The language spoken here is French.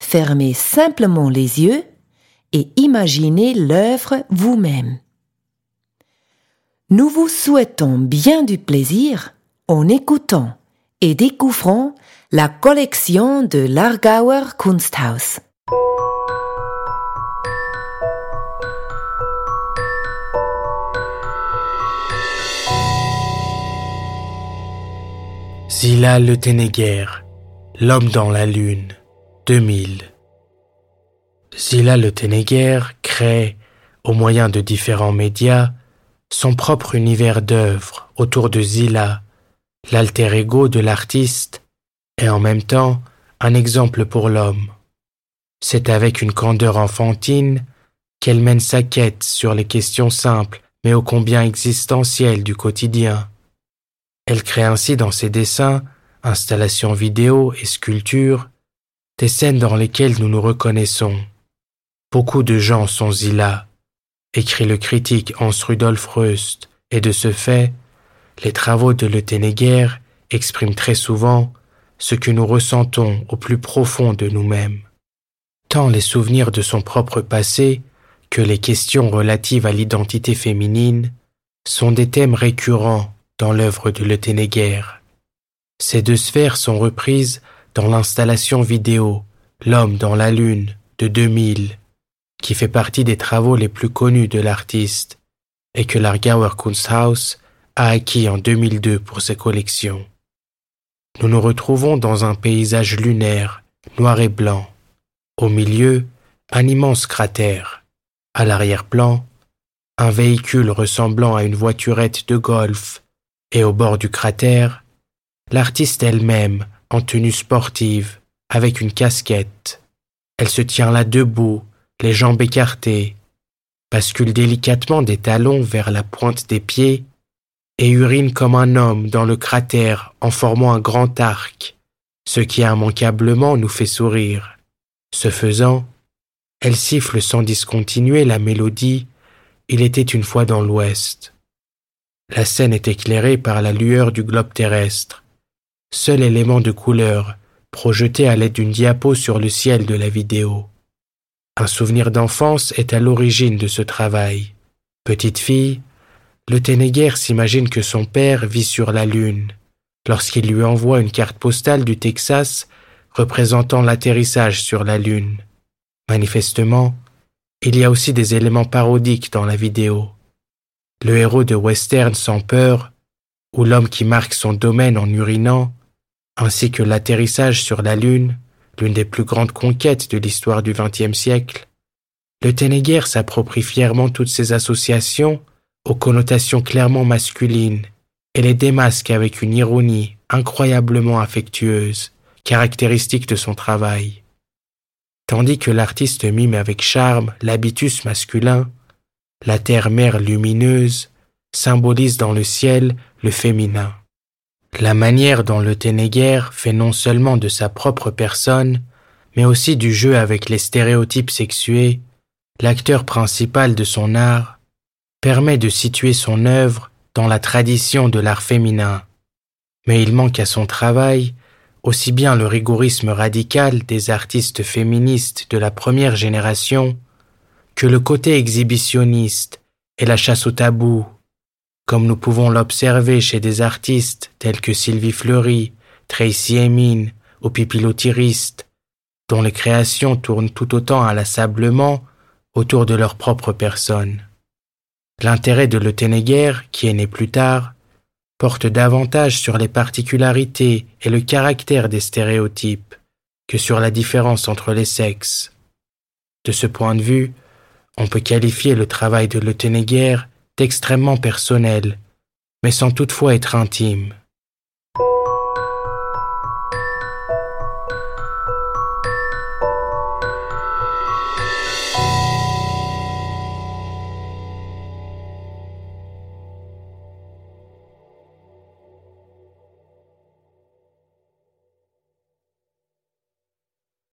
fermez simplement les yeux et imaginez l'œuvre vous-même. Nous vous souhaitons bien du plaisir en écoutant et découvrant la collection de l'Argauer Kunsthaus. Le L'homme dans la lune, 2000. Zila Le Ténéguer crée, au moyen de différents médias, son propre univers d'œuvres autour de Zila, l'alter ego de l'artiste, et en même temps un exemple pour l'homme. C'est avec une candeur enfantine qu'elle mène sa quête sur les questions simples mais ô combien existentielles du quotidien elle crée ainsi dans ses dessins, installations vidéo et sculptures des scènes dans lesquelles nous nous reconnaissons. Beaucoup de gens sont Zila, écrit le critique Hans Rudolf Röst, et de ce fait, les travaux de Le Ténéguer expriment très souvent ce que nous ressentons au plus profond de nous-mêmes. Tant les souvenirs de son propre passé que les questions relatives à l'identité féminine sont des thèmes récurrents dans l'œuvre de Le Ténéguer. Ces deux sphères sont reprises dans l'installation vidéo L'homme dans la lune de 2000, qui fait partie des travaux les plus connus de l'artiste et que l'Argauer Kunsthaus a acquis en 2002 pour ses collections. Nous nous retrouvons dans un paysage lunaire, noir et blanc. Au milieu, un immense cratère. À l'arrière-plan, un véhicule ressemblant à une voiturette de golf et au bord du cratère, l'artiste elle-même, en tenue sportive, avec une casquette. Elle se tient là debout, les jambes écartées, bascule délicatement des talons vers la pointe des pieds et urine comme un homme dans le cratère en formant un grand arc, ce qui immanquablement nous fait sourire. Ce faisant, elle siffle sans discontinuer la mélodie Il était une fois dans l'Ouest. La scène est éclairée par la lueur du globe terrestre, seul élément de couleur projeté à l'aide d'une diapo sur le ciel de la vidéo. Un souvenir d'enfance est à l'origine de ce travail. Petite fille, le Ténéguer s'imagine que son père vit sur la Lune, lorsqu'il lui envoie une carte postale du Texas représentant l'atterrissage sur la Lune. Manifestement, il y a aussi des éléments parodiques dans la vidéo le héros de western sans peur, ou l'homme qui marque son domaine en urinant, ainsi que l'atterrissage sur la Lune, l'une des plus grandes conquêtes de l'histoire du XXe siècle, le Ténéguer s'approprie fièrement toutes ces associations aux connotations clairement masculines et les démasque avec une ironie incroyablement affectueuse, caractéristique de son travail. Tandis que l'artiste mime avec charme l'habitus masculin, la terre-mère lumineuse symbolise dans le ciel le féminin. La manière dont le Ténéguer fait non seulement de sa propre personne, mais aussi du jeu avec les stéréotypes sexués, l'acteur principal de son art, permet de situer son œuvre dans la tradition de l'art féminin, mais il manque à son travail aussi bien le rigorisme radical des artistes féministes de la première génération que le côté exhibitionniste et la chasse au tabou, comme nous pouvons l'observer chez des artistes tels que Sylvie Fleury, Tracy Emin ou Pipilotiriste, dont les créations tournent tout autant inlassablement autour de leur propre personne. L'intérêt de Le qui est né plus tard, porte davantage sur les particularités et le caractère des stéréotypes que sur la différence entre les sexes. De ce point de vue, on peut qualifier le travail de Le d'extrêmement personnel, mais sans toutefois être intime.